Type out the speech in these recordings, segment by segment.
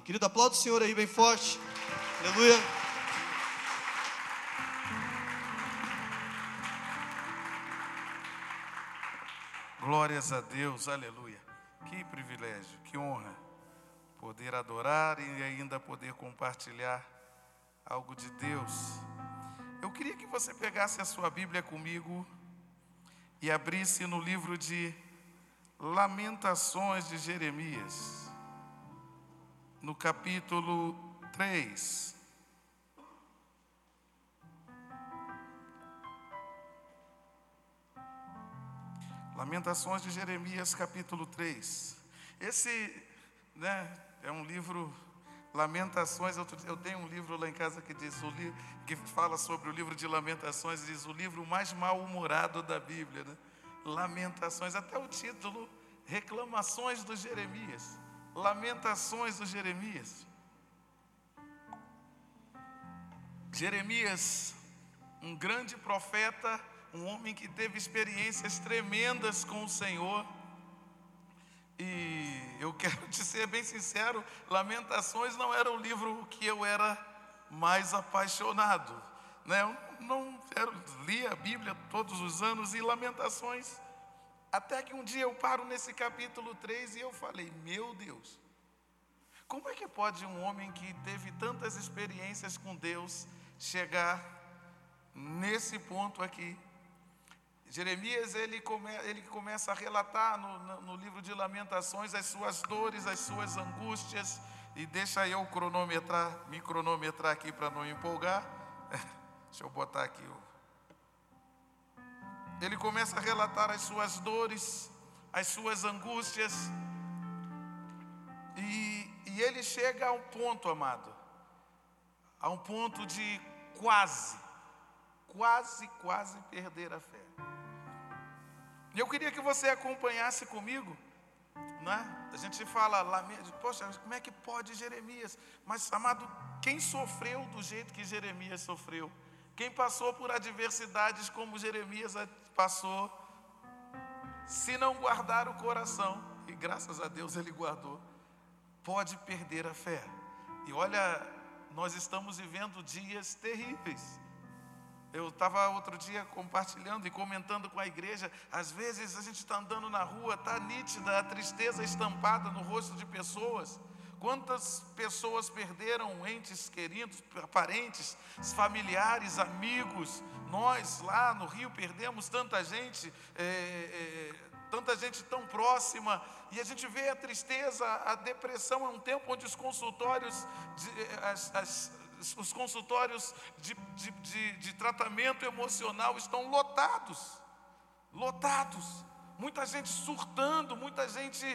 Querido, aplauda o Senhor aí bem forte. Aleluia. Glórias a Deus, aleluia. Que privilégio, que honra poder adorar e ainda poder compartilhar algo de Deus. Eu queria que você pegasse a sua Bíblia comigo e abrisse no livro de Lamentações de Jeremias, no capítulo 3. Lamentações de Jeremias, capítulo 3. Esse né, é um livro, Lamentações. Eu tenho um livro lá em casa que diz, que fala sobre o livro de Lamentações, diz o livro mais mal-humorado da Bíblia. Né? Lamentações, até o título, Reclamações do Jeremias. Lamentações do Jeremias. Jeremias, um grande profeta, um homem que teve experiências tremendas com o Senhor. E eu quero te ser bem sincero, Lamentações não era o livro que eu era mais apaixonado. Né? Eu não lia a Bíblia todos os anos e Lamentações. Até que um dia eu paro nesse capítulo 3 e eu falei: Meu Deus, como é que pode um homem que teve tantas experiências com Deus chegar nesse ponto aqui? Jeremias ele, come, ele começa a relatar no, no, no, livro de Lamentações as suas dores, as suas angústias, e deixa eu cronometrar, me cronometrar aqui para não empolgar. Deixa eu botar aqui. Ele começa a relatar as suas dores, as suas angústias, e, e ele chega a um ponto, amado, a um ponto de quase, quase, quase perder a fé. E eu queria que você acompanhasse comigo, né? A gente fala, poxa, como é que pode Jeremias? Mas, amado, quem sofreu do jeito que Jeremias sofreu? Quem passou por adversidades como Jeremias passou, se não guardar o coração, e graças a Deus ele guardou, pode perder a fé. E olha, nós estamos vivendo dias terríveis. Eu estava outro dia compartilhando e comentando com a igreja. Às vezes a gente está andando na rua, está nítida a tristeza estampada no rosto de pessoas. Quantas pessoas perderam entes queridos, parentes, familiares, amigos? Nós lá no Rio perdemos tanta gente, é, é, tanta gente tão próxima, e a gente vê a tristeza, a depressão. É um tempo onde os consultórios, as, as, os consultórios de, de, de, de tratamento emocional estão lotados lotados. Muita gente surtando, muita gente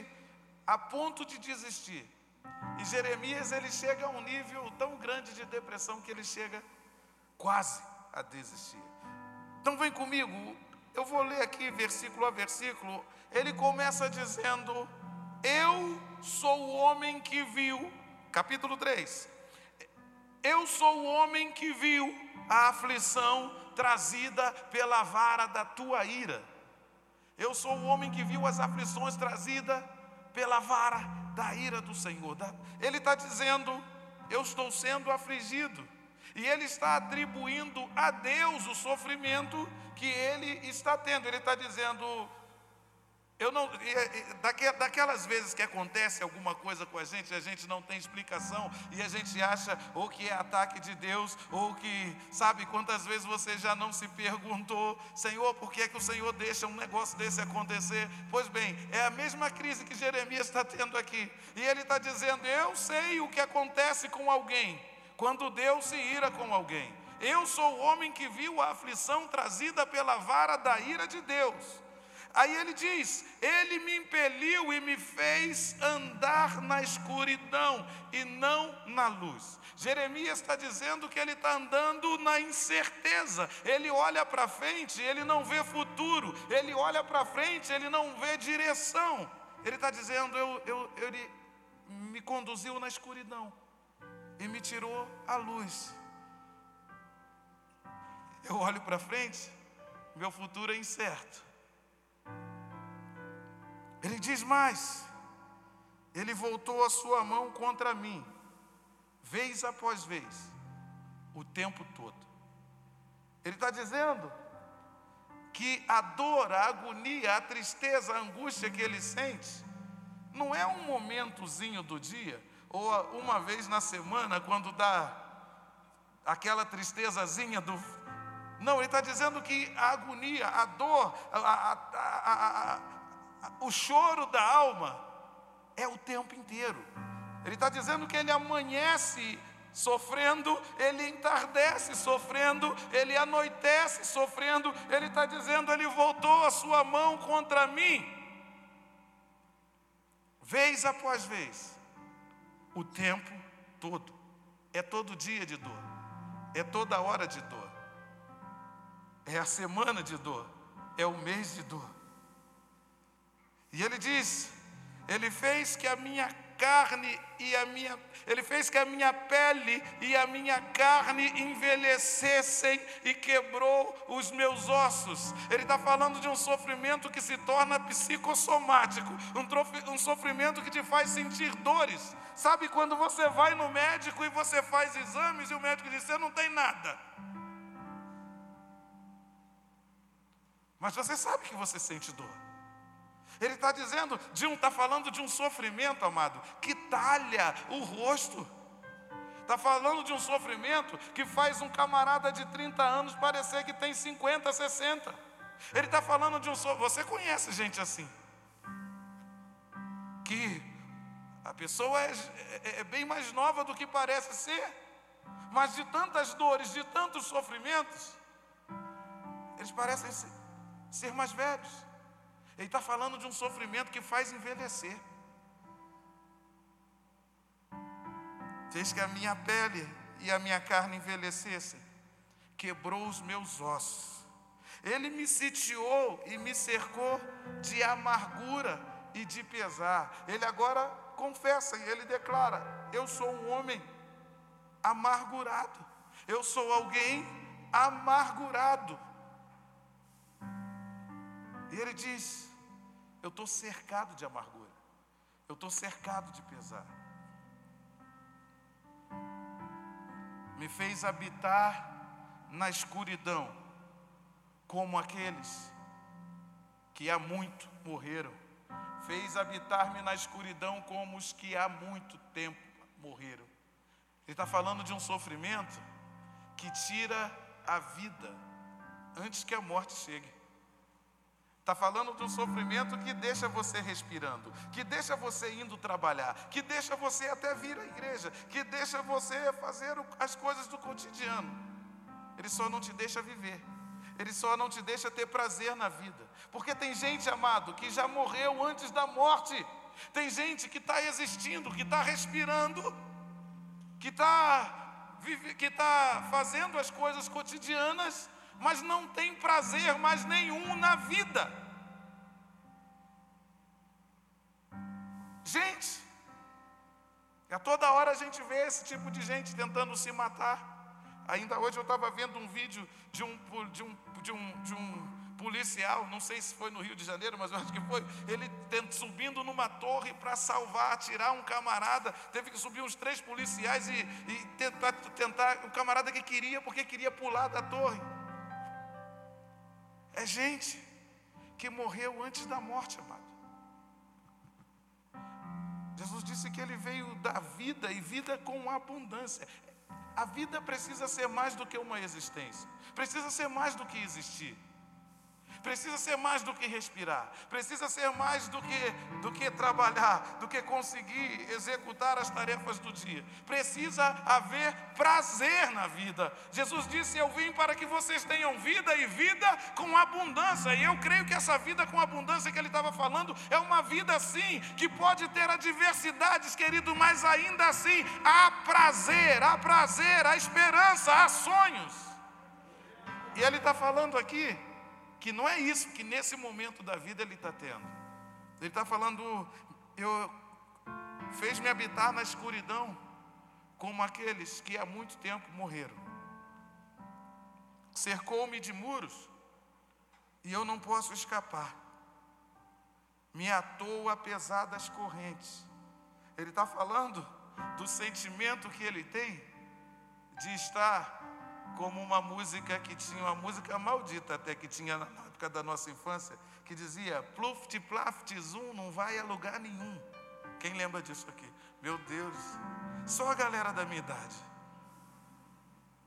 a ponto de desistir. E Jeremias ele chega a um nível tão grande de depressão que ele chega quase a desistir. Então vem comigo, eu vou ler aqui versículo a versículo. Ele começa dizendo: Eu sou o homem que viu, capítulo 3. Eu sou o homem que viu a aflição trazida pela vara da tua ira. Eu sou o homem que viu as aflições trazidas pela vara da ira do Senhor. Ele está dizendo: Eu estou sendo afligido. E ele está atribuindo a Deus o sofrimento que ele está tendo. Ele está dizendo: eu não, daquelas vezes que acontece alguma coisa com a gente, a gente não tem explicação e a gente acha ou que é ataque de Deus, ou que, sabe, quantas vezes você já não se perguntou, Senhor, por que, é que o Senhor deixa um negócio desse acontecer? Pois bem, é a mesma crise que Jeremias está tendo aqui, e ele está dizendo: Eu sei o que acontece com alguém, quando Deus se ira com alguém. Eu sou o homem que viu a aflição trazida pela vara da ira de Deus. Aí ele diz: Ele me impeliu e me fez andar na escuridão e não na luz. Jeremias está dizendo que ele está andando na incerteza. Ele olha para frente, ele não vê futuro. Ele olha para frente, ele não vê direção. Ele está dizendo: eu, eu, Ele me conduziu na escuridão e me tirou a luz. Eu olho para frente, meu futuro é incerto. Ele diz mais: Ele voltou a sua mão contra mim vez após vez, o tempo todo. Ele está dizendo que a dor, a agonia, a tristeza, a angústia que ele sente, não é um momentozinho do dia, ou uma vez na semana, quando dá aquela tristezazinha do. Não, ele está dizendo que a agonia, a dor, a, a, a, o choro da alma é o tempo inteiro. Ele está dizendo que ele amanhece sofrendo, ele entardece sofrendo, ele anoitece sofrendo, ele está dizendo: ele voltou a sua mão contra mim, vez após vez, o tempo todo, é todo dia de dor, é toda hora de dor, é a semana de dor, é o mês de dor. E ele diz: Ele fez que a minha carne e a minha, ele fez que a minha pele e a minha carne envelhecessem e quebrou os meus ossos. Ele está falando de um sofrimento que se torna psicossomático, um, um sofrimento que te faz sentir dores. Sabe quando você vai no médico e você faz exames e o médico diz: você não tem nada. Mas você sabe que você sente dor. Ele está dizendo, de um, está falando de um sofrimento, amado, que talha o rosto. Está falando de um sofrimento que faz um camarada de 30 anos parecer que tem 50, 60. Ele está falando de um sofrimento. Você conhece gente assim? Que a pessoa é, é, é bem mais nova do que parece ser, mas de tantas dores, de tantos sofrimentos, eles parecem ser, ser mais velhos. Ele está falando de um sofrimento que faz envelhecer. Fez que a minha pele e a minha carne envelhecessem, quebrou os meus ossos. Ele me sitiou e me cercou de amargura e de pesar. Ele agora confessa e ele declara: Eu sou um homem amargurado. Eu sou alguém amargurado. E ele diz: Eu estou cercado de amargura, eu estou cercado de pesar. Me fez habitar na escuridão, como aqueles que há muito morreram. Fez habitar-me na escuridão, como os que há muito tempo morreram. Ele está falando de um sofrimento que tira a vida antes que a morte chegue. Está falando de um sofrimento que deixa você respirando, que deixa você indo trabalhar, que deixa você até vir à igreja, que deixa você fazer as coisas do cotidiano. Ele só não te deixa viver, ele só não te deixa ter prazer na vida. Porque tem gente, amado, que já morreu antes da morte, tem gente que está existindo, que está respirando, que está tá fazendo as coisas cotidianas mas não tem prazer mais nenhum na vida. Gente, a toda hora a gente vê esse tipo de gente tentando se matar. Ainda hoje eu estava vendo um vídeo de um, de, um, de, um, de um policial, não sei se foi no Rio de Janeiro, mas eu acho que foi, ele subindo numa torre para salvar, tirar um camarada, teve que subir uns três policiais e, e tentar, tentar, camarada que queria, porque queria pular da torre. É gente que morreu antes da morte, amado. Jesus disse que ele veio da vida e vida com abundância. A vida precisa ser mais do que uma existência, precisa ser mais do que existir precisa ser mais do que respirar, precisa ser mais do que, do que trabalhar, do que conseguir executar as tarefas do dia. Precisa haver prazer na vida. Jesus disse: Eu vim para que vocês tenham vida e vida com abundância. E eu creio que essa vida com abundância que ele estava falando é uma vida assim, que pode ter adversidades, querido, mas ainda assim há prazer, há prazer, há esperança, há sonhos. E ele está falando aqui que não é isso que nesse momento da vida ele está tendo. Ele está falando, eu fez-me habitar na escuridão, como aqueles que há muito tempo morreram. Cercou-me de muros e eu não posso escapar. Me atou a pesadas correntes. Ele está falando do sentimento que ele tem de estar como uma música que tinha, uma música maldita até que tinha na época da nossa infância, que dizia pluft, plaft, zoom, não vai a lugar nenhum. Quem lembra disso aqui? Meu Deus, só a galera da minha idade.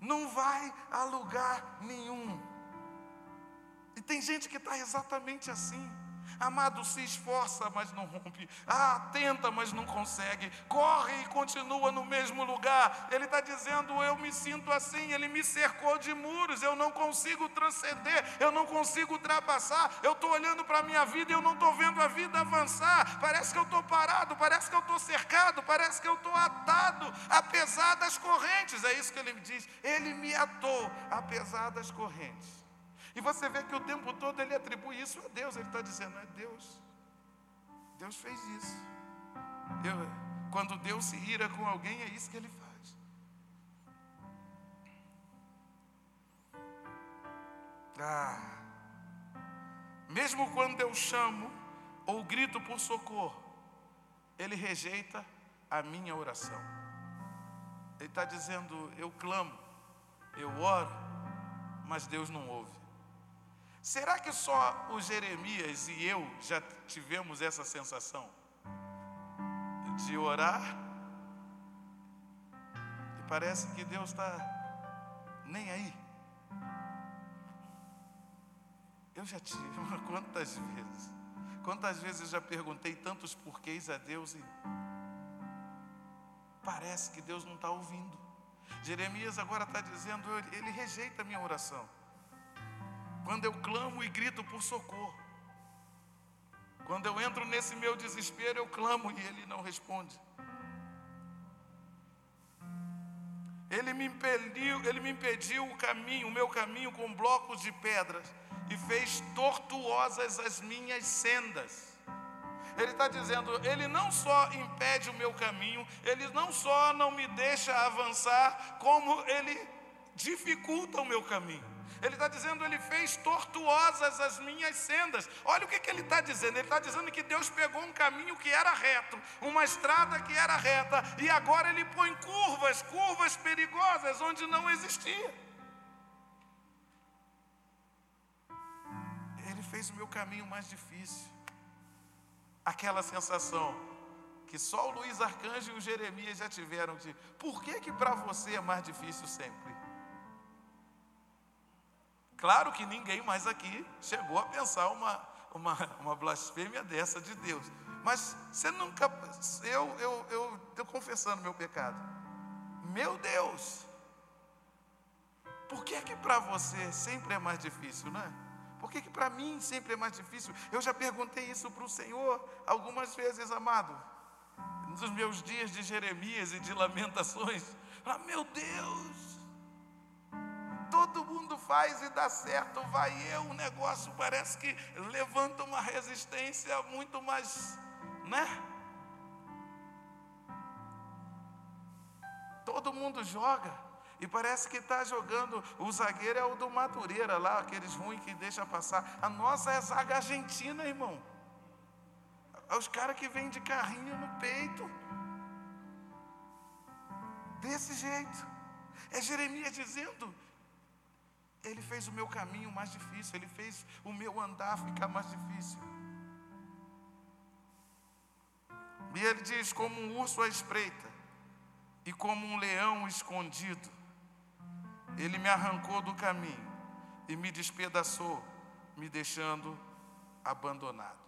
Não vai a lugar nenhum. E tem gente que está exatamente assim. Amado, se esforça, mas não rompe. Ah, tenta, mas não consegue. Corre e continua no mesmo lugar. Ele está dizendo: Eu me sinto assim. Ele me cercou de muros. Eu não consigo transcender. Eu não consigo ultrapassar. Eu estou olhando para a minha vida e eu não estou vendo a vida avançar. Parece que eu estou parado. Parece que eu estou cercado. Parece que eu estou atado, apesar das correntes. É isso que ele me diz. Ele me atou, apesar das correntes. E você vê que o tempo todo ele atribui isso a Deus. Ele está dizendo, é Deus. Deus fez isso. Eu, quando Deus se ira com alguém, é isso que ele faz. Ah, mesmo quando eu chamo ou grito por socorro, ele rejeita a minha oração. Ele está dizendo: eu clamo, eu oro, mas Deus não ouve. Será que só o Jeremias e eu já tivemos essa sensação de orar? E parece que Deus está nem aí. Eu já tive, quantas vezes? Quantas vezes eu já perguntei tantos porquês a Deus e parece que Deus não está ouvindo. Jeremias agora está dizendo, ele rejeita a minha oração quando eu clamo e grito por socorro. Quando eu entro nesse meu desespero, eu clamo e ele não responde. Ele me impediu, ele me impediu o caminho, o meu caminho com blocos de pedras e fez tortuosas as minhas sendas. Ele está dizendo, ele não só impede o meu caminho, ele não só não me deixa avançar, como ele dificulta o meu caminho. Ele está dizendo, ele fez tortuosas as minhas sendas. Olha o que, que ele está dizendo. Ele está dizendo que Deus pegou um caminho que era reto, uma estrada que era reta, e agora ele põe curvas, curvas perigosas onde não existia. Ele fez o meu caminho mais difícil. Aquela sensação que só o Luiz Arcanjo e o Jeremias já tiveram de por que que para você é mais difícil sempre? Claro que ninguém mais aqui chegou a pensar uma, uma, uma blasfêmia dessa de Deus. Mas você nunca. Eu estou eu, confessando meu pecado. Meu Deus! Por que que para você sempre é mais difícil, não é? Por que que para mim sempre é mais difícil? Eu já perguntei isso para o Senhor algumas vezes, amado. Nos meus dias de Jeremias e de lamentações. Ah, meu Deus! Todo mundo faz e dá certo, vai eu, o negócio parece que levanta uma resistência muito mais, né? Todo mundo joga. E parece que está jogando. O zagueiro é o do Madureira lá, aqueles ruins que deixa passar. A nossa é zaga argentina, irmão. É os caras que vêm de carrinho no peito. Desse jeito. É Jeremias dizendo: ele fez o meu caminho mais difícil, Ele fez o meu andar ficar mais difícil. E ele diz: como um urso à espreita e como um leão escondido, ele me arrancou do caminho e me despedaçou, me deixando abandonado.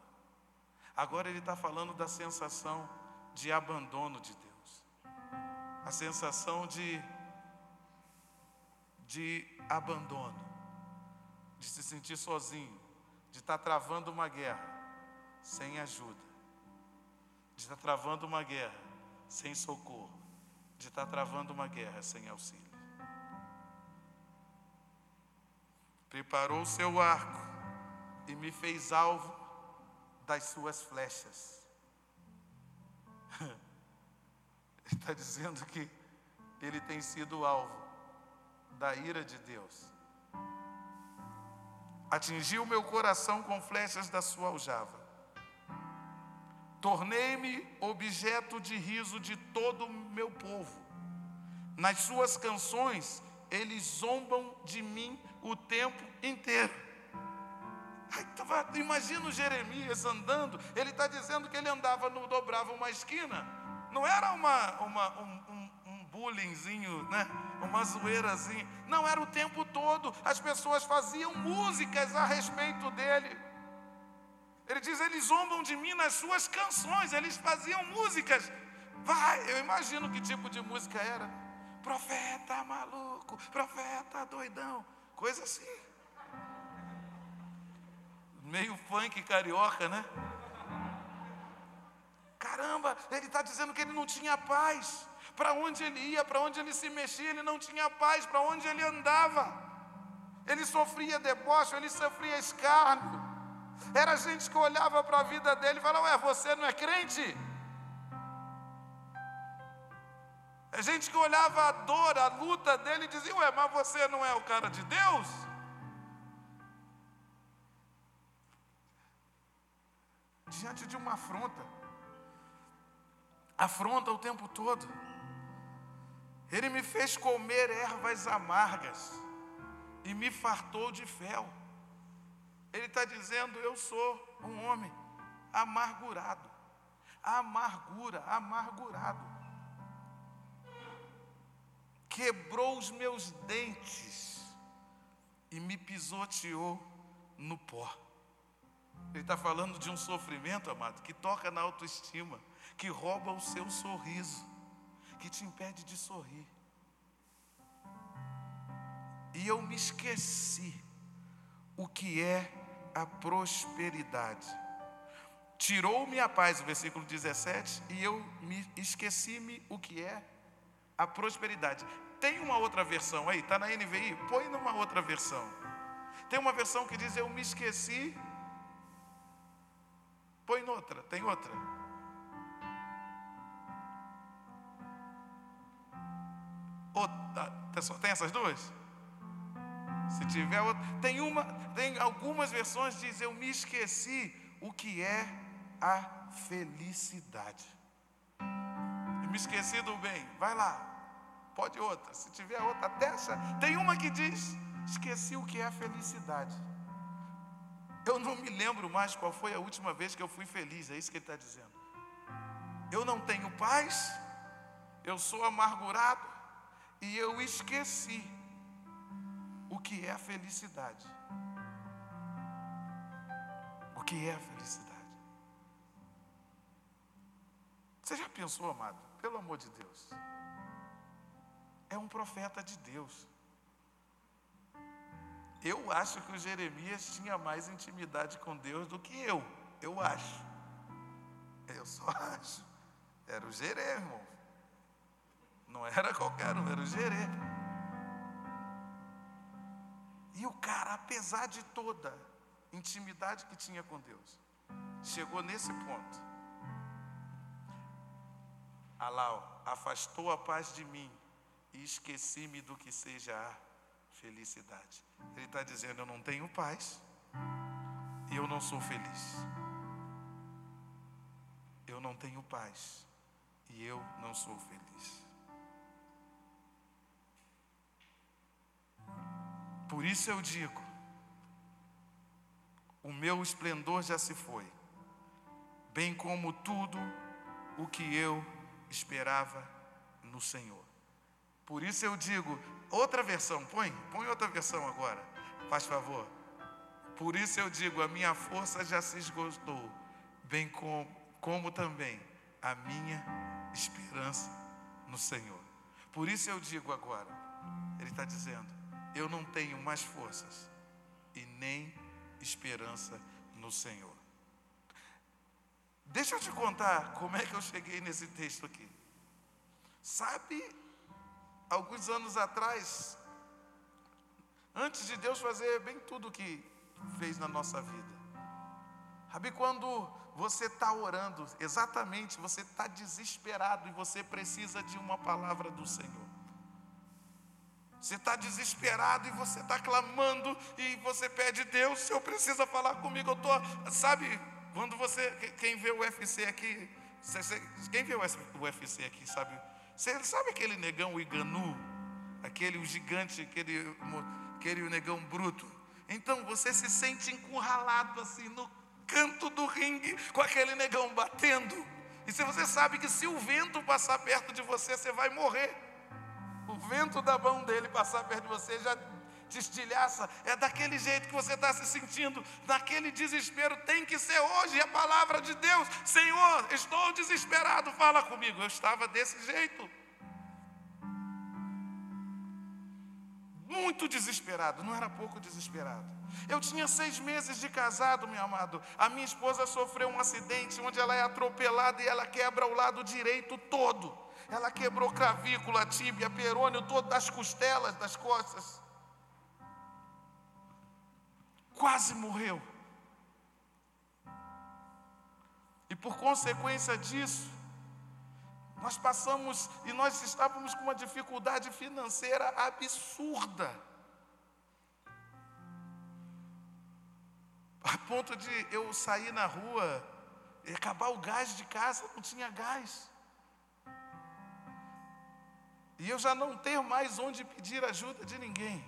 Agora ele está falando da sensação de abandono de Deus, a sensação de de abandono, de se sentir sozinho, de estar travando uma guerra sem ajuda, de estar travando uma guerra sem socorro, de estar travando uma guerra sem auxílio. Preparou seu arco e me fez alvo das suas flechas. Ele está dizendo que ele tem sido alvo da ira de Deus. Atingiu meu coração com flechas da sua aljava. Tornei-me objeto de riso de todo o meu povo. Nas suas canções, eles zombam de mim o tempo inteiro. Imagina o Jeremias andando, ele está dizendo que ele andava, no, dobrava uma esquina. Não era uma, uma, um, um, um bullyingzinho, né? Uma zoeirazinha. Não, era o tempo todo. As pessoas faziam músicas a respeito dele. Ele diz: eles zombam de mim nas suas canções, eles faziam músicas. Vai, eu imagino que tipo de música era. Profeta maluco, profeta doidão, coisa assim. Meio funk carioca, né? Caramba, ele está dizendo que ele não tinha paz. Para onde ele ia, para onde ele se mexia, ele não tinha paz. Para onde ele andava, ele sofria deboche, ele sofria escárnio. Era gente que olhava para a vida dele e falava: Ué, você não é crente? É gente que olhava a dor, a luta dele e dizia: Ué, mas você não é o cara de Deus? Diante de uma afronta, afronta o tempo todo. Ele me fez comer ervas amargas e me fartou de fel. Ele está dizendo: Eu sou um homem amargurado. Amargura, amargurado. Quebrou os meus dentes e me pisoteou no pó. Ele está falando de um sofrimento, amado, que toca na autoestima, que rouba o seu sorriso, que te impede de sorrir. E eu me esqueci o que é a prosperidade. Tirou-me a paz, o versículo 17, e eu me esqueci-me o que é a prosperidade. Tem uma outra versão aí, está na NVI? Põe numa outra versão. Tem uma versão que diz: Eu me esqueci. Põe noutra, tem outra. Tem essas duas? Se tiver outra, tem uma, tem algumas versões diz eu me esqueci o que é a felicidade. Eu me esqueci do bem. Vai lá. Pode outra. Se tiver outra, até essa. Tem uma que diz esqueci o que é a felicidade. Eu não me lembro mais qual foi a última vez que eu fui feliz. É isso que ele está dizendo. Eu não tenho paz. Eu sou amargurado e eu esqueci o que é a felicidade. O que é a felicidade? Você já pensou, amado? Pelo amor de Deus. É um profeta de Deus. Eu acho que o Jeremias tinha mais intimidade com Deus do que eu. Eu acho. Eu só acho. Era o Jeremias. Não era qualquer um, era o Jeremias. E o cara, apesar de toda intimidade que tinha com Deus, chegou nesse ponto. Alau, afastou a paz de mim e esqueci-me do que seja a felicidade. Ele está dizendo: Eu não tenho paz e eu não sou feliz. Eu não tenho paz e eu não sou feliz. Por isso eu digo: o meu esplendor já se foi, bem como tudo o que eu esperava no Senhor. Por isso eu digo, outra versão, põe, põe outra versão agora, faz favor. Por isso eu digo, a minha força já se esgotou, bem como, como também a minha esperança no Senhor. Por isso eu digo agora, Ele está dizendo, eu não tenho mais forças e nem esperança no Senhor. Deixa eu te contar como é que eu cheguei nesse texto aqui. Sabe, alguns anos atrás, antes de Deus fazer bem tudo o que fez na nossa vida, sabe quando você está orando, exatamente, você está desesperado e você precisa de uma palavra do Senhor. Você está desesperado e você está clamando e você pede, Deus, o Senhor precisa falar comigo. Eu estou, sabe, quando você, quem vê o UFC aqui, quem vê o UFC aqui, sabe? Você sabe aquele negão Iganu? Aquele o gigante, aquele, aquele negão bruto? Então você se sente encurralado assim no canto do ringue, com aquele negão batendo. E se você sabe que se o vento passar perto de você, você vai morrer. Vento da mão dele passar perto de você já te estilhaça. É daquele jeito que você está se sentindo, naquele desespero. Tem que ser hoje a palavra de Deus. Senhor, estou desesperado, fala comigo. Eu estava desse jeito. Muito desesperado, não era pouco desesperado. Eu tinha seis meses de casado, meu amado. A minha esposa sofreu um acidente onde ela é atropelada e ela quebra o lado direito todo. Ela quebrou clavícula, tíbia, perônio, todo das costelas, das costas. Quase morreu. E por consequência disso, nós passamos e nós estávamos com uma dificuldade financeira absurda. A ponto de eu sair na rua e acabar o gás de casa, não tinha gás. E eu já não ter mais onde pedir ajuda de ninguém.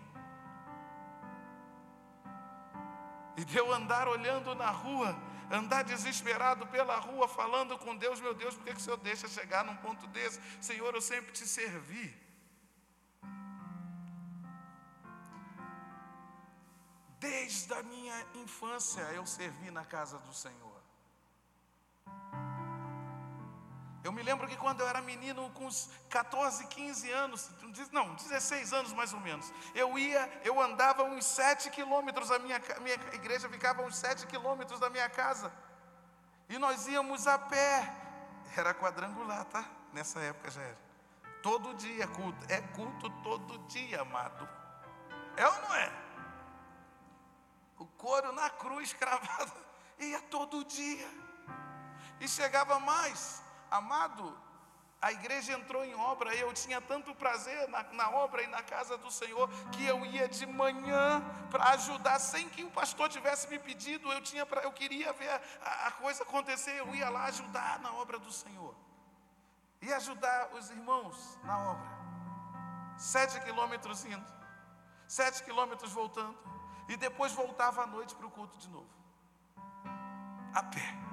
E de eu andar olhando na rua, andar desesperado pela rua, falando com Deus, meu Deus, por que, que o Senhor deixa chegar num ponto desse? Senhor, eu sempre te servi. Desde a minha infância eu servi na casa do Senhor. Eu me lembro que quando eu era menino, com uns 14, 15 anos, não, 16 anos mais ou menos, eu ia, eu andava uns 7 quilômetros, a minha, minha igreja ficava uns 7 quilômetros da minha casa, e nós íamos a pé, era quadrangular, tá? Nessa época já era. Todo dia culto, é culto todo dia, amado. É ou não é? o couro na cruz cravado, ia todo dia. E chegava mais, amado, a igreja entrou em obra, e eu tinha tanto prazer na, na, obra e na casa do Senhor, que eu ia de manhã para ajudar, sem que o pastor tivesse me pedido, eu, tinha pra, eu queria ver a, a coisa acontecer, eu ia lá ajudar na obra do Senhor. E ajudar os irmãos na obra. Sete quilômetros indo, sete quilômetros voltando e depois voltava à noite para o culto de novo. A pé.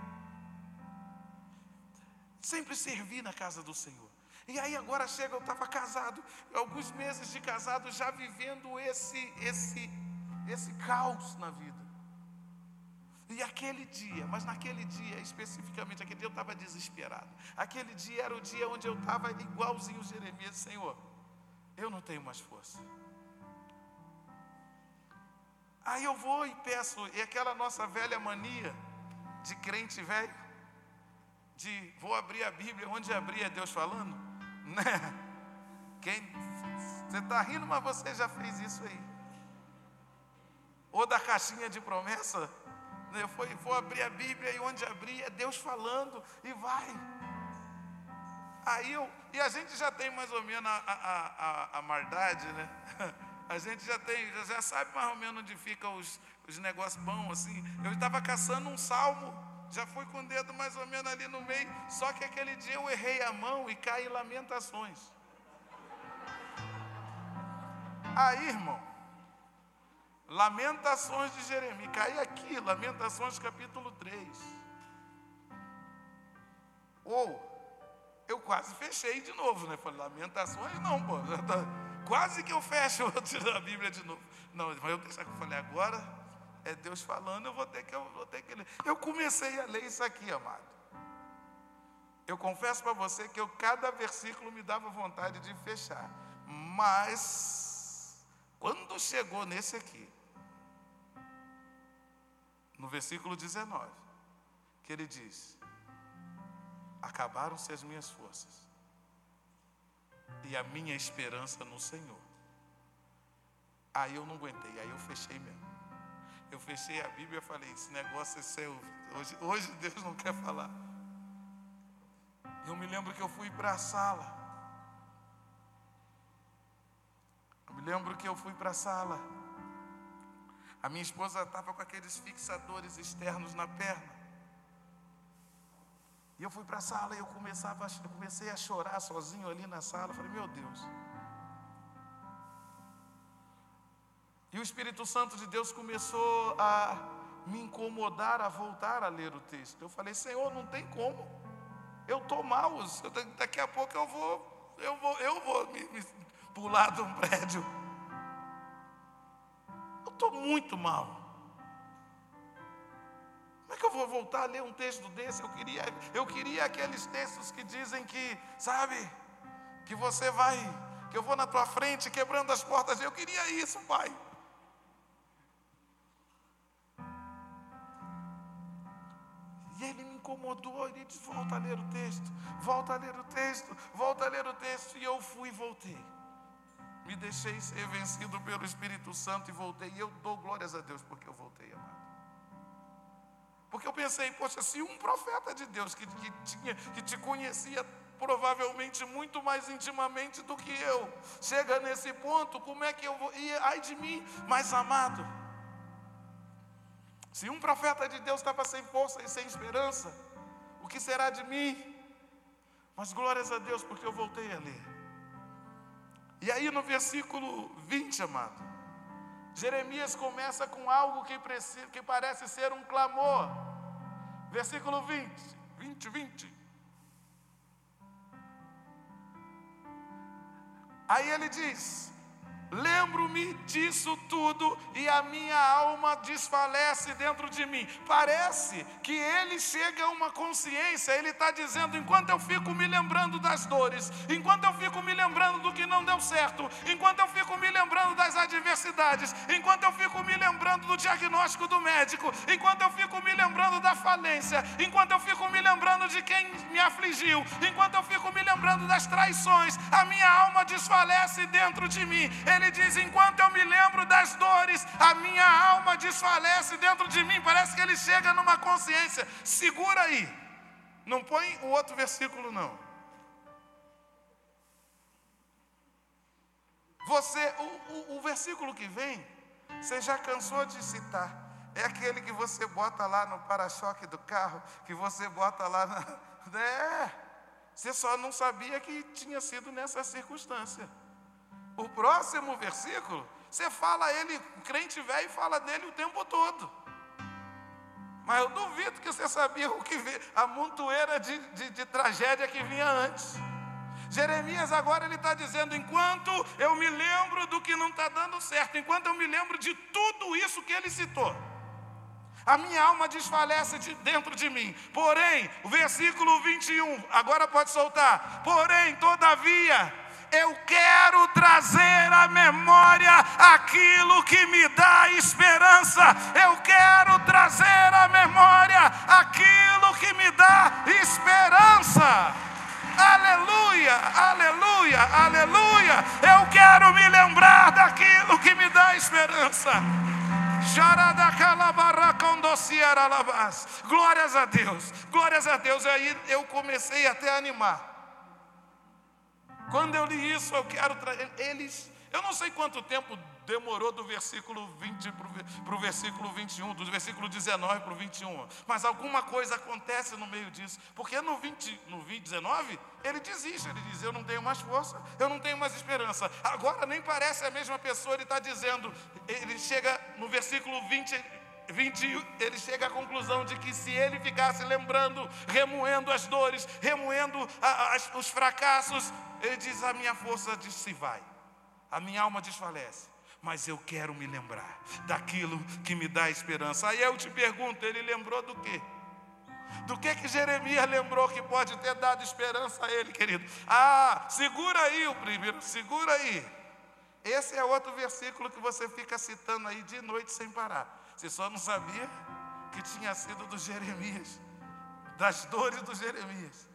Sempre servi na casa do Senhor. E aí agora chega, eu estava casado, alguns meses de casado, já vivendo esse, esse, esse caos na vida. E aquele dia, mas naquele dia, especificamente, aquele dia eu estava desesperado. Aquele dia era o dia onde eu estava igualzinho Jeremias, Senhor, eu não tenho mais força. Aí eu vou e peço, e aquela nossa velha mania de crente velho, de vou abrir a Bíblia, onde abrir é Deus falando, né? Quem, você está rindo, mas você já fez isso aí. Ou da caixinha de promessa, né? Foi, vou abrir a Bíblia e onde abrir é Deus falando e vai. Aí eu, e a gente já tem mais ou menos a, a, a, a maldade, né? A gente já tem, já sabe mais ou menos onde ficam os, os negócios bons, assim. Eu estava caçando um salmo, já fui com o dedo mais ou menos ali no meio, só que aquele dia eu errei a mão e caí em lamentações. Aí, irmão, Lamentações de Jeremias, caí aqui, Lamentações capítulo 3. Ou, eu quase fechei de novo, né? Falei, Lamentações não, pô, Quase que eu fecho a Bíblia de novo. Não, mas eu pensei que eu falei, agora é Deus falando, eu vou ter que, eu vou ter que ler. Eu comecei a ler isso aqui, amado. Eu confesso para você que eu, cada versículo me dava vontade de fechar. Mas, quando chegou nesse aqui, no versículo 19, que ele diz: Acabaram-se as minhas forças e a minha esperança no Senhor. Aí eu não aguentei, aí eu fechei mesmo. Eu fechei a Bíblia e falei: esse negócio é seu. Hoje, hoje Deus não quer falar. Eu me lembro que eu fui para a sala. Eu me lembro que eu fui para a sala. A minha esposa estava com aqueles fixadores externos na perna. E eu fui para a sala e eu, começava, eu comecei a chorar sozinho ali na sala. Falei, meu Deus. E o Espírito Santo de Deus começou a me incomodar a voltar a ler o texto. Eu falei, Senhor, não tem como. Eu estou mal. Daqui a pouco eu vou, eu vou, eu vou me, me pular de um prédio. Eu estou muito mal. Como é que eu vou voltar a ler um texto desse? Eu queria, eu queria aqueles textos que dizem que, sabe, que você vai, que eu vou na tua frente quebrando as portas. Eu queria isso, Pai. E ele me incomodou, ele disse: volta a ler o texto, volta a ler o texto, volta a ler o texto. E eu fui e voltei. Me deixei ser vencido pelo Espírito Santo e voltei. E eu dou glórias a Deus porque eu voltei, amado. Porque eu pensei, poxa, se um profeta de Deus que, que, tinha, que te conhecia provavelmente muito mais intimamente do que eu, chega nesse ponto, como é que eu vou? E ai de mim, mais amado. Se um profeta de Deus estava sem força e sem esperança, o que será de mim? Mas glórias a Deus, porque eu voltei a ler. E aí no versículo 20, amado, Jeremias começa com algo que, precisa, que parece ser um clamor. Versículo 20, 20, 20. Aí ele diz: Lembro-me disso tudo e a minha alma desfalece dentro de mim. Parece que ele chega a uma consciência, ele está dizendo: enquanto eu fico me lembrando das dores, enquanto eu fico me lembrando do que não deu certo, enquanto eu fico me lembrando das adversidades, enquanto eu fico me lembrando do diagnóstico do médico, enquanto eu fico me lembrando da falência, enquanto eu fico me lembrando de quem me afligiu, enquanto eu fico me lembrando das traições, a minha alma desfalece dentro de mim. Ele diz: enquanto eu me lembro das dores, a minha alma desfalece dentro de mim. Parece que ele chega numa consciência. Segura aí. Não põe o outro versículo, não. Você, o, o, o versículo que vem, você já cansou de citar. É aquele que você bota lá no para-choque do carro, que você bota lá na. É, você só não sabia que tinha sido nessa circunstância. O próximo versículo, você fala ele, o crente velho fala dele o tempo todo. Mas eu duvido que você sabia o que a montoeira de, de, de tragédia que vinha antes. Jeremias agora ele está dizendo: enquanto eu me lembro do que não está dando certo, enquanto eu me lembro de tudo isso que ele citou, a minha alma desfalece de dentro de mim. Porém, o versículo 21, agora pode soltar. Porém, todavia, eu quero trazer à memória aquilo que me dá esperança. Eu quero trazer à memória aquilo que me dá esperança. Aleluia, aleluia, aleluia. Eu quero me lembrar daquilo que me dá esperança. Glórias a Deus, glórias a Deus. Aí eu comecei até a animar. Quando eu li isso, eu quero trazer. Eles, eu não sei quanto tempo demorou do versículo 20 para o versículo 21, do versículo 19 para o 21. Mas alguma coisa acontece no meio disso. Porque no 20, no 20, 19, ele desiste, ele diz: Eu não tenho mais força, eu não tenho mais esperança. Agora nem parece a mesma pessoa, ele está dizendo, ele chega no versículo 20, 20, ele chega à conclusão de que se ele ficasse lembrando, remoendo as dores, remoendo as, os fracassos, ele diz: A minha força se vai, a minha alma desfalece. Mas eu quero me lembrar daquilo que me dá esperança. Aí eu te pergunto: ele lembrou do quê? Do que que Jeremias lembrou que pode ter dado esperança a ele, querido? Ah, segura aí o primeiro, segura aí. Esse é outro versículo que você fica citando aí de noite sem parar. Você só não sabia que tinha sido do Jeremias, das dores do Jeremias.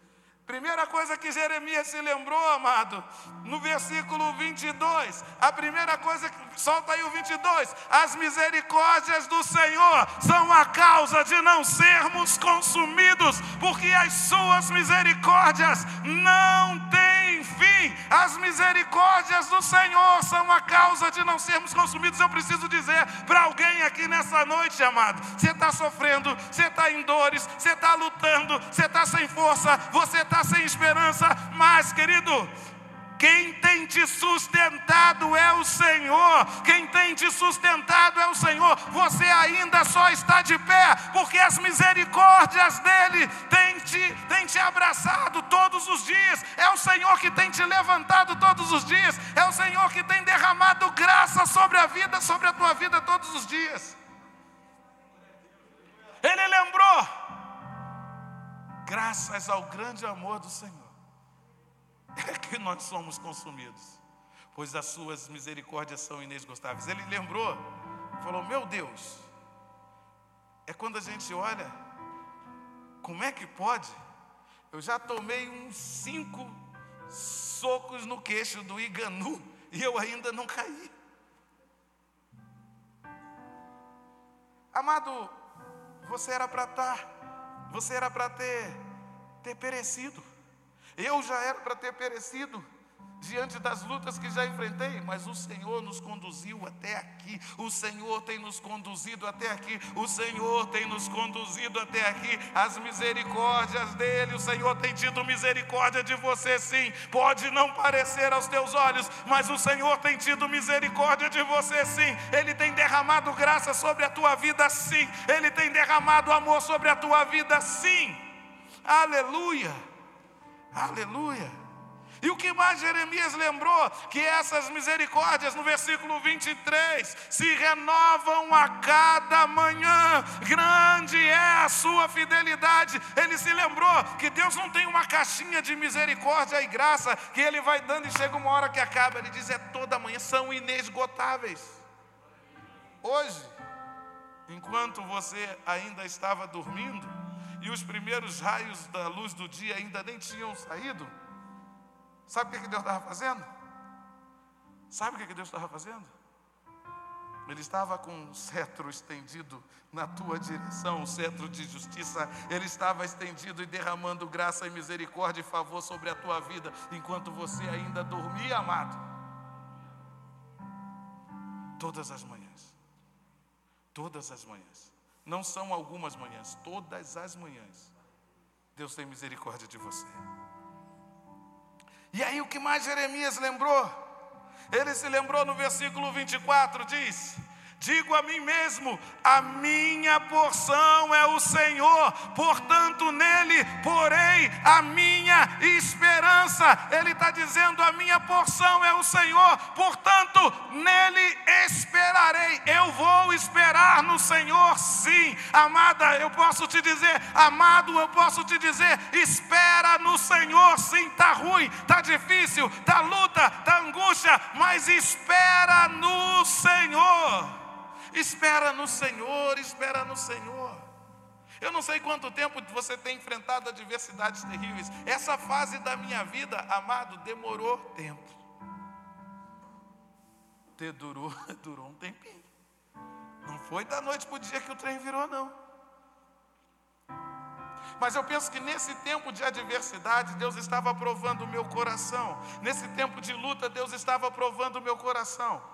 Primeira coisa que Jeremias se lembrou, amado, no versículo 22, a primeira coisa, solta aí o 22, as misericórdias do Senhor são a causa de não sermos consumidos, porque as suas misericórdias não têm fim. Sim, as misericórdias do Senhor são a causa de não sermos consumidos. Eu preciso dizer para alguém aqui nessa noite, amado: você está sofrendo, você está em dores, você está lutando, você está sem força, você está sem esperança, mas, querido, quem tem te sustentado é o Senhor. Quem tem te sustentado é o Senhor. Você ainda só está de pé, porque as misericórdias dele têm te, têm te abraçado todos os dias. É o Senhor que tem te levantado todos os dias. É o Senhor que tem derramado graça sobre a vida, sobre a tua vida todos os dias. Ele lembrou, graças ao grande amor do Senhor é que nós somos consumidos, pois as suas misericórdias são inesgotáveis. Ele lembrou, falou: Meu Deus, é quando a gente olha, como é que pode? Eu já tomei uns cinco socos no queixo do Iganu e eu ainda não caí. Amado, você era para estar, tá, você era para ter, ter perecido. Eu já era para ter perecido diante das lutas que já enfrentei, mas o Senhor nos conduziu até aqui. O Senhor tem nos conduzido até aqui. O Senhor tem nos conduzido até aqui. As misericórdias dele, o Senhor tem tido misericórdia de você, sim. Pode não parecer aos teus olhos, mas o Senhor tem tido misericórdia de você, sim. Ele tem derramado graça sobre a tua vida, sim. Ele tem derramado amor sobre a tua vida, sim. Aleluia. Aleluia. E o que mais Jeremias lembrou? Que essas misericórdias, no versículo 23, se renovam a cada manhã, grande é a sua fidelidade. Ele se lembrou que Deus não tem uma caixinha de misericórdia e graça que Ele vai dando e chega uma hora que acaba. Ele diz: é toda manhã, são inesgotáveis. Hoje, enquanto você ainda estava dormindo, e os primeiros raios da luz do dia ainda nem tinham saído, sabe o que Deus estava fazendo? Sabe o que Deus estava fazendo? Ele estava com um cetro estendido na tua direção, um cetro de justiça. Ele estava estendido e derramando graça e misericórdia e favor sobre a tua vida, enquanto você ainda dormia, amado. Todas as manhãs. Todas as manhãs. Não são algumas manhãs, todas as manhãs. Deus tem misericórdia de você. E aí o que mais Jeremias lembrou? Ele se lembrou no versículo 24, diz: Digo a mim mesmo: a minha porção é o Senhor, portanto nele porei a minha esperança. Ele está dizendo: a minha porção é o Senhor, portanto nele esperarei. Eu vou esperar no Senhor, sim. Amada, eu posso te dizer, amado, eu posso te dizer: espera no Senhor, sim. Está ruim, está difícil, está luta, está angústia, mas espera no Senhor. Espera no Senhor, espera no Senhor. Eu não sei quanto tempo você tem enfrentado adversidades terríveis. Essa fase da minha vida, amado, demorou tempo. Te durou, durou um tempinho. Não foi da noite para o dia que o trem virou, não. Mas eu penso que nesse tempo de adversidade, Deus estava provando o meu coração. Nesse tempo de luta, Deus estava provando o meu coração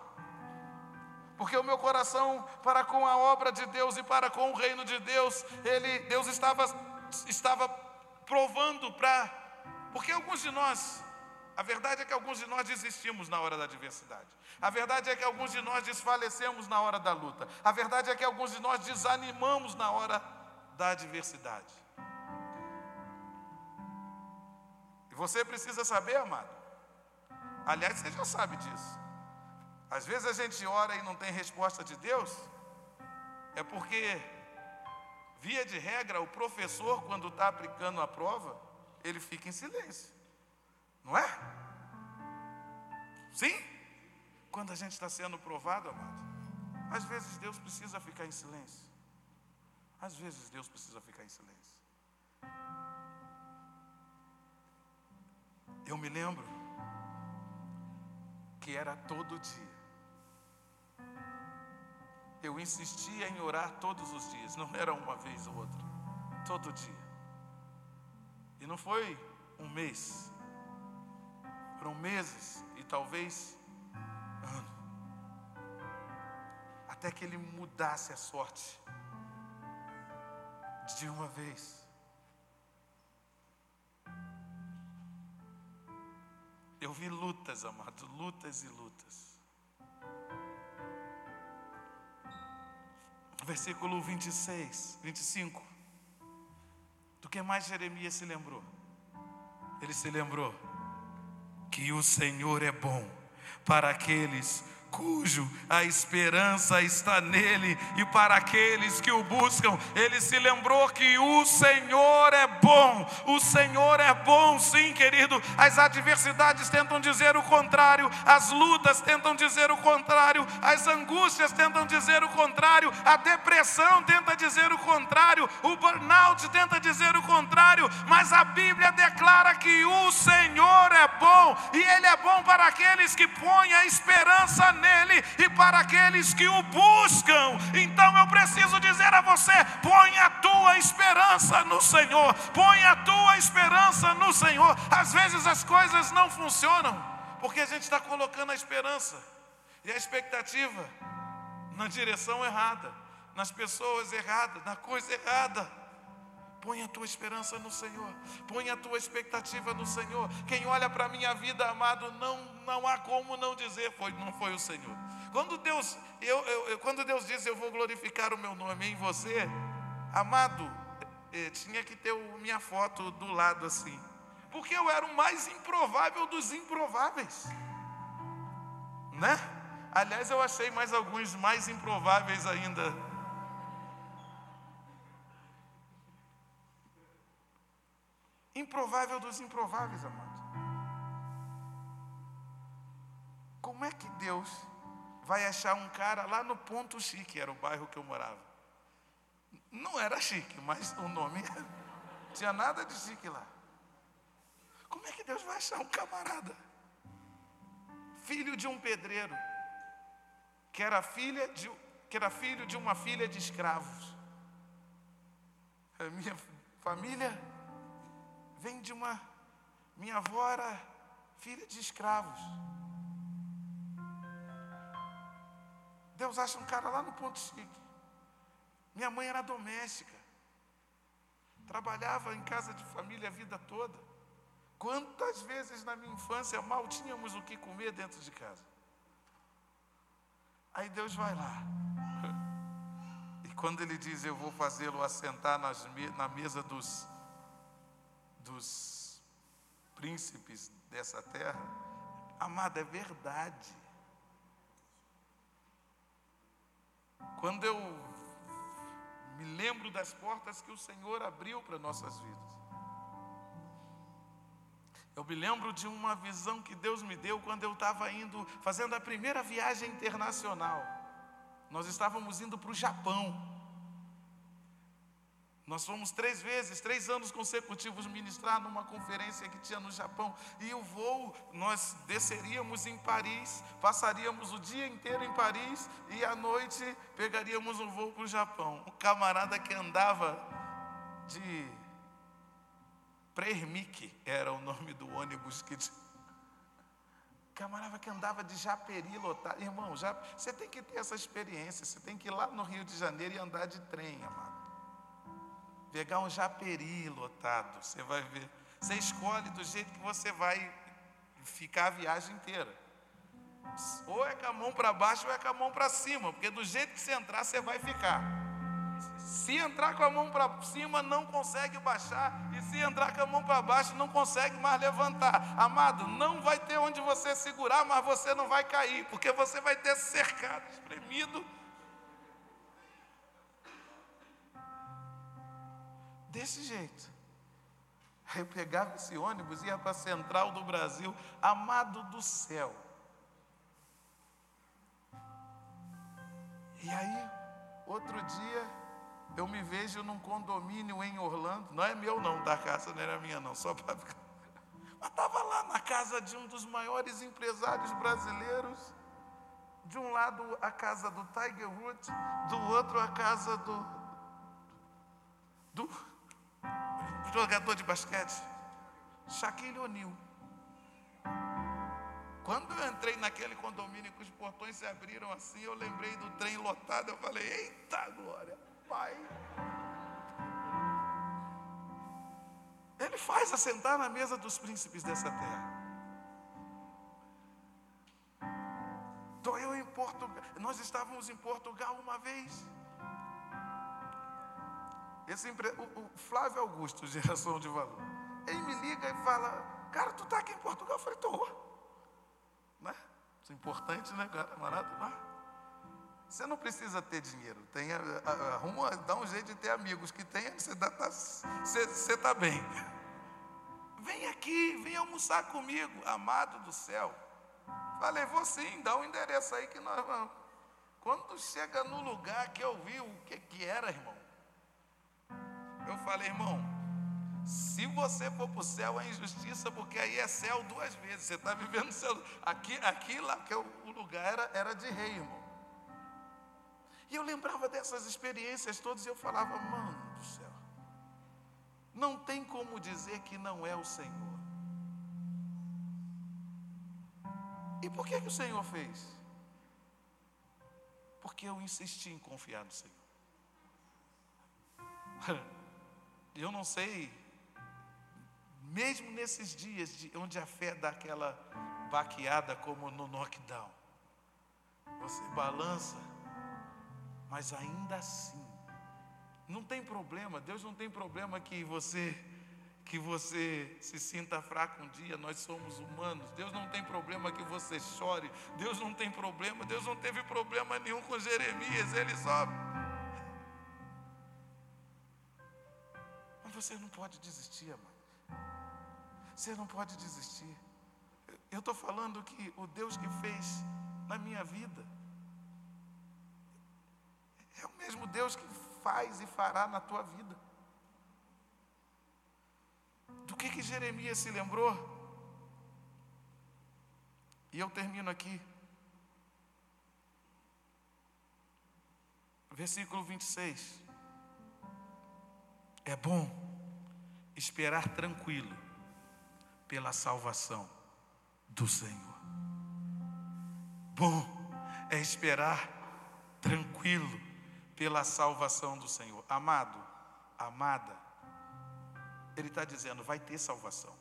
porque o meu coração para com a obra de Deus e para com o reino de Deus, ele, Deus estava, estava provando para. Porque alguns de nós, a verdade é que alguns de nós desistimos na hora da adversidade. A verdade é que alguns de nós desfalecemos na hora da luta. A verdade é que alguns de nós desanimamos na hora da adversidade. E você precisa saber, amado. Aliás, você já sabe disso. Às vezes a gente ora e não tem resposta de Deus, é porque, via de regra, o professor, quando está aplicando a prova, ele fica em silêncio, não é? Sim? Quando a gente está sendo provado, amado, às vezes Deus precisa ficar em silêncio. Às vezes Deus precisa ficar em silêncio. Eu me lembro que era todo dia eu insistia em orar todos os dias, não era uma vez ou outra, todo dia. E não foi um mês, Foram meses e talvez ano. Até que ele mudasse a sorte de uma vez. Eu vi lutas, amado, lutas e lutas. Versículo 26, 25. Do que mais Jeremias se lembrou? Ele se lembrou que o Senhor é bom para aqueles cujo a esperança está nele, e para aqueles que o buscam, ele se lembrou que o Senhor é bom, o Senhor é bom, sim, querido. As adversidades tentam dizer o contrário, as lutas tentam dizer o contrário, as angústias tentam dizer o contrário, a depressão tenta dizer o contrário, o burnout tenta dizer o contrário, mas a Bíblia declara que o Senhor é bom, e Ele é bom para aqueles que põem a esperança nele e para aqueles que o buscam. Então eu preciso dizer a você: põe a tua esperança no Senhor, põe a tua esperança no Senhor. Às vezes as coisas não funcionam, porque a gente está colocando a esperança e a expectativa na direção errada, nas pessoas erradas, na coisa errada. Põe a tua esperança no Senhor, põe a tua expectativa no Senhor. Quem olha para a minha vida, amado, não, não há como não dizer, foi, não foi o Senhor. Quando Deus, eu, eu, quando Deus diz, eu vou glorificar o meu nome em você, amado, eh, tinha que ter minha foto do lado assim, porque eu era o mais improvável dos improváveis, né? Aliás, eu achei mais alguns mais improváveis ainda Improvável dos improváveis, amados. Como é que Deus vai achar um cara lá no Ponto Chique, era o bairro que eu morava? Não era chique, mas o nome. Tinha nada de chique lá. Como é que Deus vai achar um camarada? Filho de um pedreiro, que era filha de, que era filho de uma filha de escravos. A minha família vem de uma. Minha avó era filha de escravos. Deus acha um cara lá no Ponto Chique. Minha mãe era doméstica. Trabalhava em casa de família a vida toda. Quantas vezes na minha infância mal tínhamos o que comer dentro de casa? Aí Deus vai lá. E quando Ele diz: Eu vou fazê-lo assentar nas, na mesa dos dos príncipes dessa terra, amada, é verdade. Quando eu me lembro das portas que o Senhor abriu para nossas vidas, eu me lembro de uma visão que Deus me deu quando eu estava indo, fazendo a primeira viagem internacional. Nós estávamos indo para o Japão. Nós fomos três vezes, três anos consecutivos ministrar numa conferência que tinha no Japão. E o voo, nós desceríamos em Paris, passaríamos o dia inteiro em Paris e à noite pegaríamos um voo para o Japão. Um camarada que andava de Prermic, era o nome do ônibus que camarada que andava de Japeri lotado. Irmão, já, você tem que ter essa experiência. Você tem que ir lá no Rio de Janeiro e andar de trem, amado pegar um japeri lotado, você vai ver. Você escolhe do jeito que você vai ficar a viagem inteira. Ou é com a mão para baixo ou é com a mão para cima, porque do jeito que você entrar, você vai ficar. Se entrar com a mão para cima, não consegue baixar, e se entrar com a mão para baixo, não consegue mais levantar. Amado, não vai ter onde você segurar, mas você não vai cair, porque você vai ter cercado, espremido Desse jeito. Aí eu pegava esse ônibus, ia para a central do Brasil, amado do céu. E aí, outro dia, eu me vejo num condomínio em Orlando, não é meu não, da casa não era minha não, só para ficar. Mas estava lá na casa de um dos maiores empresários brasileiros. De um lado a casa do Tiger Woods, do outro a casa do, do jogador de basquete, Shaquille O'Neal. Quando eu entrei naquele condomínio que os portões se abriram assim, eu lembrei do trem lotado. Eu falei: Eita glória, Pai. Ele faz assentar na mesa dos príncipes dessa terra. Então eu em Portugal, nós estávamos em Portugal uma vez. Esse, o, o Flávio Augusto, geração de valor, ele me liga e fala: Cara, tu está aqui em Portugal? Eu falei: Tô. Né? Isso é importante, né, camarada? Né? Você não precisa ter dinheiro. Tenha, arruma, dá um jeito de ter amigos que tenha, você está você, você tá bem. Vem aqui, vem almoçar comigo, amado do céu. Falei, vou sim, dá um endereço aí que nós vamos. Quando chega no lugar que eu vi o que, que era, irmão, eu falei, irmão, se você for para o céu é injustiça, porque aí é céu duas vezes. Você está vivendo céu. Aqui, aqui lá, que o lugar era, era de rei, irmão. E eu lembrava dessas experiências todas e eu falava, mano do céu, não tem como dizer que não é o Senhor. E por que, que o Senhor fez? Porque eu insisti em confiar no Senhor. Eu não sei, mesmo nesses dias de, onde a fé dá aquela baqueada como no knockdown, você balança, mas ainda assim, não tem problema, Deus não tem problema que você que você se sinta fraco um dia, nós somos humanos. Deus não tem problema que você chore. Deus não tem problema, Deus não teve problema nenhum com Jeremias, ele só. Você não pode desistir, amado. Você não pode desistir. Eu estou falando que o Deus que fez na minha vida é o mesmo Deus que faz e fará na tua vida. Do que que Jeremias se lembrou? E eu termino aqui. Versículo 26. É bom esperar tranquilo pela salvação do Senhor. Bom é esperar tranquilo pela salvação do Senhor. Amado, amada, Ele está dizendo: vai ter salvação.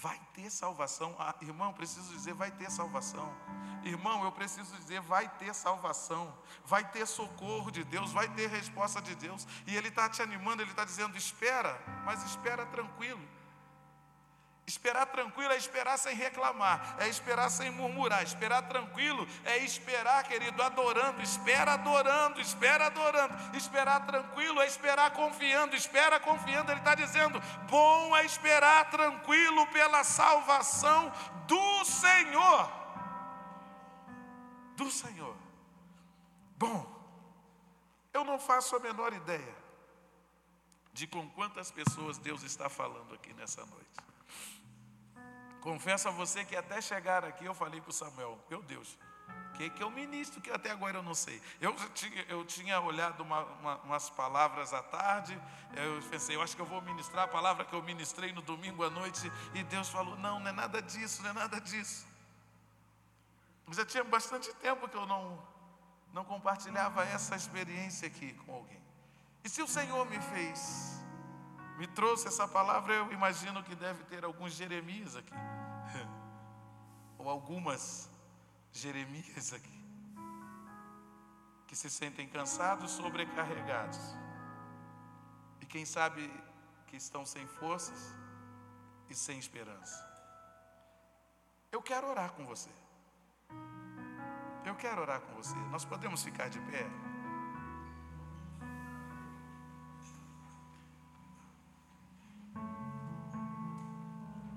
Vai ter salvação. Ah, irmão, preciso dizer, vai ter salvação. Irmão, eu preciso dizer, vai ter salvação. Vai ter socorro de Deus, vai ter resposta de Deus. E Ele está te animando, Ele está dizendo: espera, mas espera tranquilo. Esperar tranquilo é esperar sem reclamar, é esperar sem murmurar. Esperar tranquilo é esperar, querido, adorando. Espera adorando, espera adorando. Esperar tranquilo é esperar confiando, espera confiando. Ele está dizendo: bom é esperar tranquilo pela salvação do Senhor. Do Senhor. Bom, eu não faço a menor ideia de com quantas pessoas Deus está falando aqui nessa noite. Confesso a você que até chegar aqui eu falei para o Samuel, meu Deus, que, que eu ministro que até agora eu não sei. Eu tinha, eu tinha olhado uma, uma, umas palavras à tarde, eu pensei, eu acho que eu vou ministrar a palavra que eu ministrei no domingo à noite, e Deus falou, não, não é nada disso, não é nada disso. Já tinha bastante tempo que eu não, não compartilhava essa experiência aqui com alguém. E se o Senhor me fez me trouxe essa palavra, eu imagino que deve ter alguns Jeremias aqui, ou algumas Jeremias aqui, que se sentem cansados, sobrecarregados, e quem sabe que estão sem forças e sem esperança. Eu quero orar com você. Eu quero orar com você. Nós podemos ficar de pé?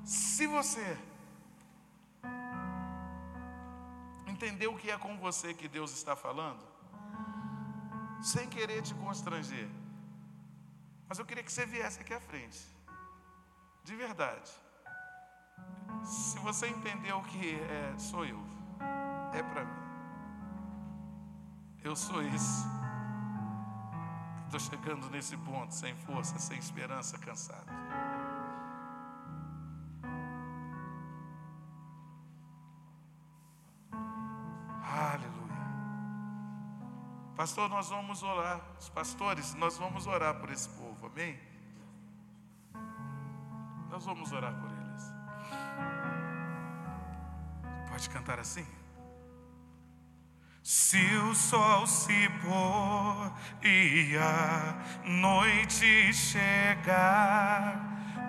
Se você entender o que é com você que Deus está falando, sem querer te constranger, mas eu queria que você viesse aqui à frente, de verdade. Se você entendeu o que é, sou eu, é para mim. Eu sou esse. Estou chegando nesse ponto, sem força, sem esperança, cansado. Pastor, nós vamos orar. Os pastores, nós vamos orar por esse povo, amém? Nós vamos orar por eles. Pode cantar assim? Se o sol se pôr e a noite chegar,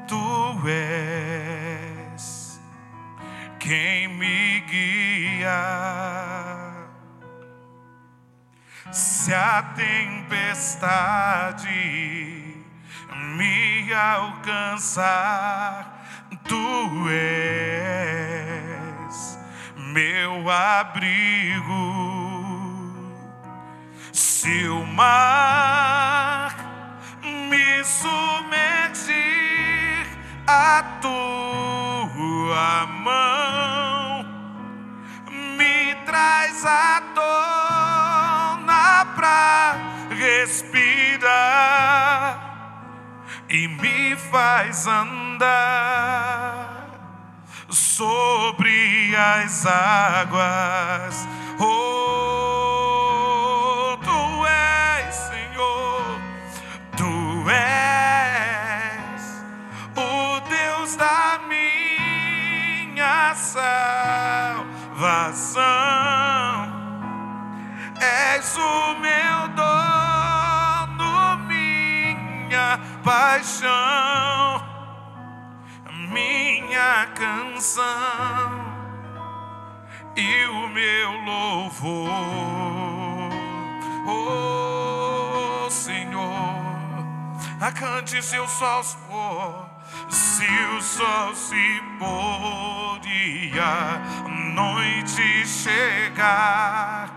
tu és quem me guia. Se a tempestade me alcançar, tu és meu abrigo. Se o mar me submergir, a tua mão e me faz andar sobre as águas. Oh, paixão, minha canção e o meu louvor. Oh Senhor, acante seu sol pôr se o sol se pôr e a noite chegar,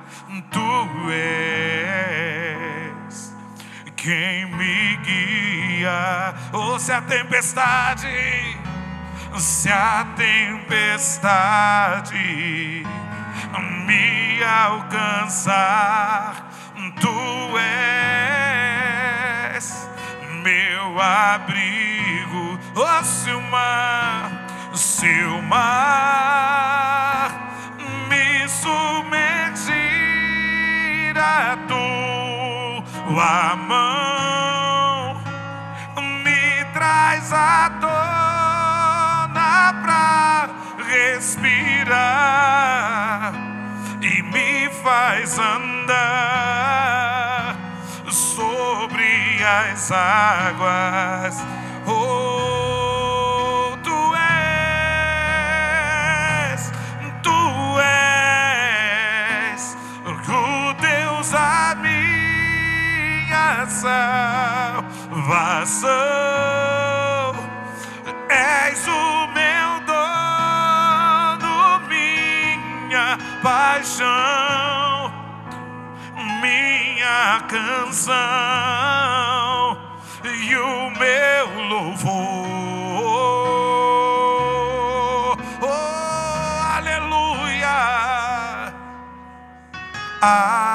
tu és quem me guia. Ou oh, se a tempestade, se a tempestade me alcançar, tu és meu abrigo. Oh, se o mar, se o mar me submergir a tua mão, me traz a tona pra respirar e me faz andar sobre as águas. Salvação. És o meu dono, minha paixão, minha canção e o meu louvor. Oh, aleluia. Aleluia.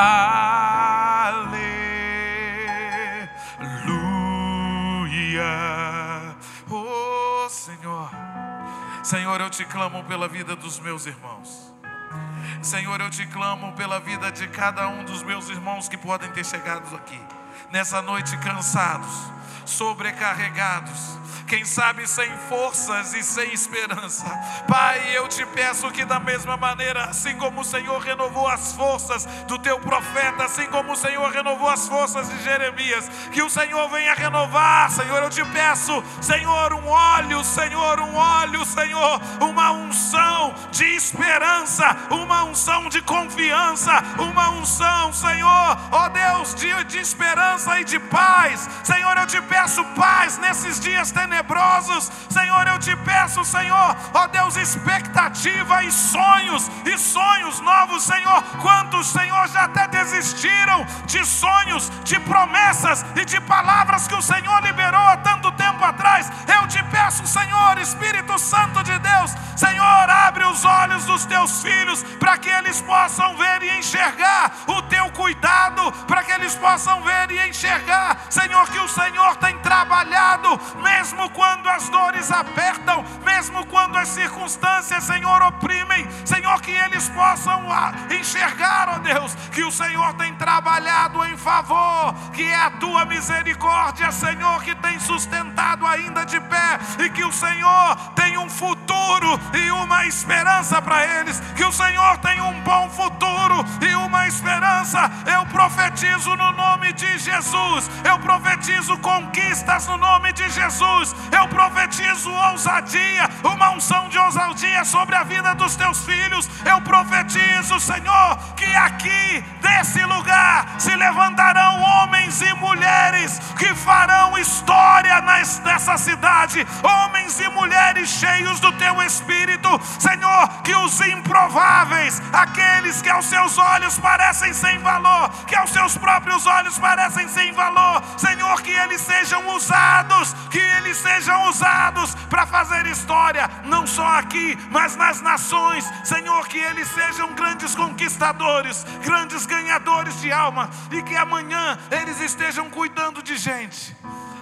Aleluia. Oh, Senhor. Senhor, eu te clamo pela vida dos meus irmãos. Senhor, eu te clamo pela vida de cada um dos meus irmãos que podem ter chegado aqui nessa noite cansados, sobrecarregados quem sabe sem forças e sem esperança. Pai, eu te peço que da mesma maneira, assim como o Senhor renovou as forças do teu profeta, assim como o Senhor renovou as forças de Jeremias, que o Senhor venha renovar, Senhor, eu te peço, Senhor, um óleo, Senhor, um óleo, Senhor, uma unção de esperança, uma unção de confiança, uma unção, Senhor, ó Deus, de, de esperança e de paz. Senhor, eu te peço paz nesses dias tenebrosos. Senhor, eu te peço, Senhor, ó Deus, expectativa e sonhos, e sonhos novos, Senhor. Quantos, Senhor, já até desistiram de sonhos, de promessas e de palavras que o Senhor liberou há tanto tempo atrás. Eu te peço, Senhor, Espírito Santo de Deus, Senhor, abre os olhos dos teus filhos para que eles possam ver e enxergar o teu cuidado, para que eles possam ver e enxergar, Senhor, que o Senhor tem trabalhado, mesmo quando as dores apertam, mesmo quando as circunstâncias, Senhor, oprimem, Senhor, que eles possam enxergar, ó Deus, que o Senhor tem trabalhado em favor, que é a tua misericórdia, Senhor, que tem sustentado ainda de pé, e que o Senhor tem um futuro e uma esperança para eles, que o Senhor tem um bom futuro e uma esperança. Profetizo no nome de Jesus, eu profetizo conquistas no nome de Jesus, eu profetizo ousadia, uma unção de ousadia sobre a vida dos teus filhos. Eu profetizo, Senhor, que aqui, desse lugar, se levantarão homens e mulheres que farão história nessa cidade, homens e mulheres cheios do teu espírito, Senhor, que os improváveis, aqueles que aos seus olhos parecem sem valor, que aos seus próprios olhos parecem sem valor, Senhor, que eles sejam usados, que eles sejam usados para fazer história, não só aqui, mas nas nações. Senhor, que eles sejam grandes conquistadores, grandes ganhadores de alma, e que amanhã eles estejam cuidando de gente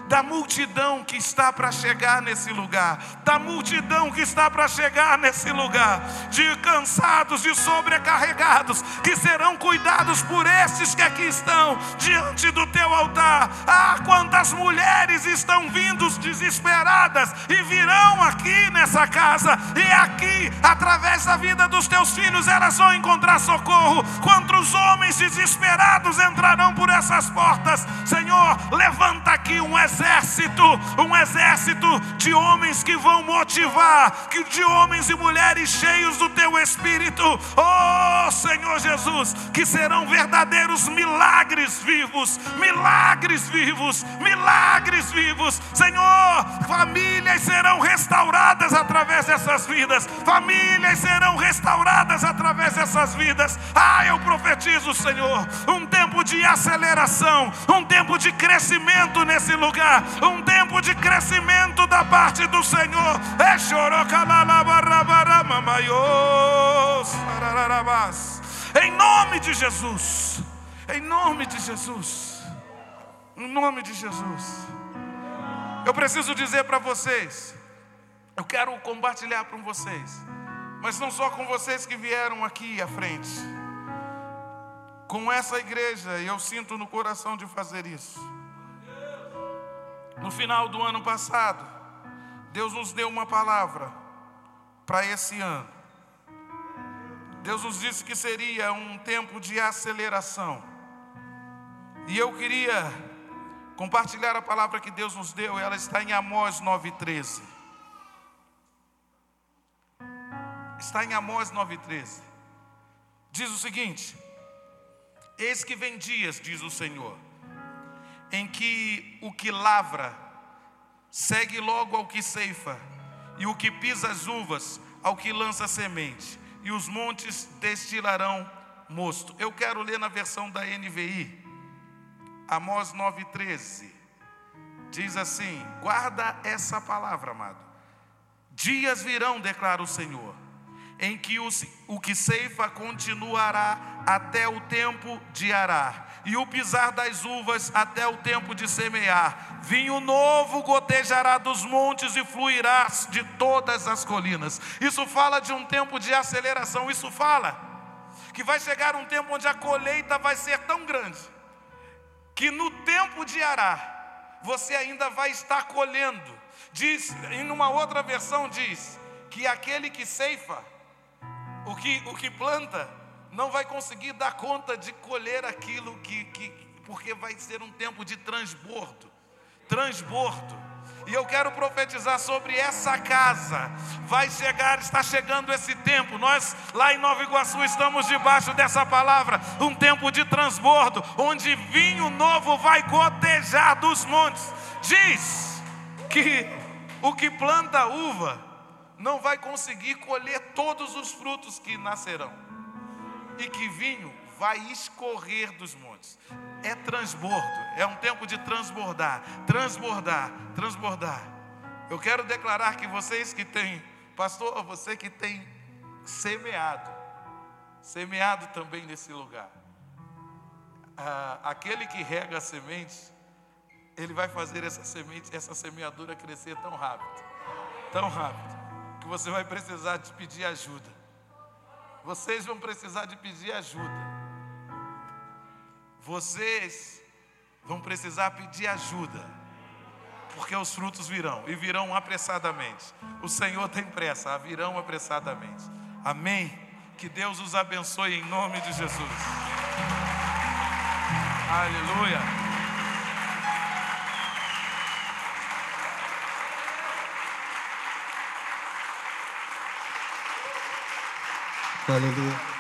da multidão que está para chegar nesse lugar, da multidão que está para chegar nesse lugar, de cansados, de sobrecarregados, que serão cuidados por estes que aqui estão diante do teu altar. Ah, quantas mulheres estão vindo desesperadas e virão aqui nessa casa, e aqui, através da vida dos teus filhos, elas vão encontrar socorro. Quantos homens desesperados entrarão por essas portas, Senhor, levanta aqui um exército exército, um exército de homens que vão motivar, que de homens e mulheres cheios do teu espírito. Oh, Senhor Jesus, que serão verdadeiros milagres vivos, milagres vivos, milagres vivos. Senhor, famílias serão restauradas através dessas vidas. Famílias serão restauradas através dessas vidas. Ah, eu profetizo, Senhor, um tempo de aceleração, um tempo de crescimento nesse lugar um tempo de crescimento da parte do Senhor. Em nome de Jesus, em nome de Jesus, em nome de Jesus. Eu preciso dizer para vocês, eu quero compartilhar com vocês, mas não só com vocês que vieram aqui à frente, com essa igreja, e eu sinto no coração de fazer isso. No final do ano passado, Deus nos deu uma palavra para esse ano. Deus nos disse que seria um tempo de aceleração. E eu queria compartilhar a palavra que Deus nos deu, ela está em Amós 9,13. Está em Amós 9,13. Diz o seguinte: Eis que vem dias, diz o Senhor, em que o que lavra segue logo ao que ceifa, e o que pisa as uvas ao que lança semente, e os montes destilarão mosto. Eu quero ler na versão da NVI, Amós 9,13. Diz assim: guarda essa palavra, amado. Dias virão, declara o Senhor, em que o, o que ceifa continuará até o tempo de arar e o pisar das uvas até o tempo de semear. Vinho novo gotejará dos montes e fluirá de todas as colinas. Isso fala de um tempo de aceleração, isso fala que vai chegar um tempo onde a colheita vai ser tão grande que no tempo de arar você ainda vai estar colhendo. Diz, em uma outra versão diz que aquele que ceifa, o que, o que planta, não vai conseguir dar conta de colher aquilo que, que porque vai ser um tempo de transbordo. Transbordo. E eu quero profetizar sobre essa casa. Vai chegar, está chegando esse tempo. Nós lá em Nova Iguaçu estamos debaixo dessa palavra, um tempo de transbordo, onde vinho novo vai gotejar dos montes. Diz que o que planta uva não vai conseguir colher todos os frutos que nascerão. E que vinho vai escorrer dos montes. É transbordo, é um tempo de transbordar, transbordar, transbordar. Eu quero declarar que vocês que têm, pastor, você que tem semeado, semeado também nesse lugar, ah, aquele que rega a semente, ele vai fazer essa semente, essa semeadura crescer tão rápido, tão rápido, que você vai precisar de pedir ajuda. Vocês vão precisar de pedir ajuda. Vocês vão precisar pedir ajuda, porque os frutos virão e virão apressadamente. O Senhor tem pressa, virão apressadamente. Amém. Que Deus os abençoe em nome de Jesus. Aleluia. Aleluia.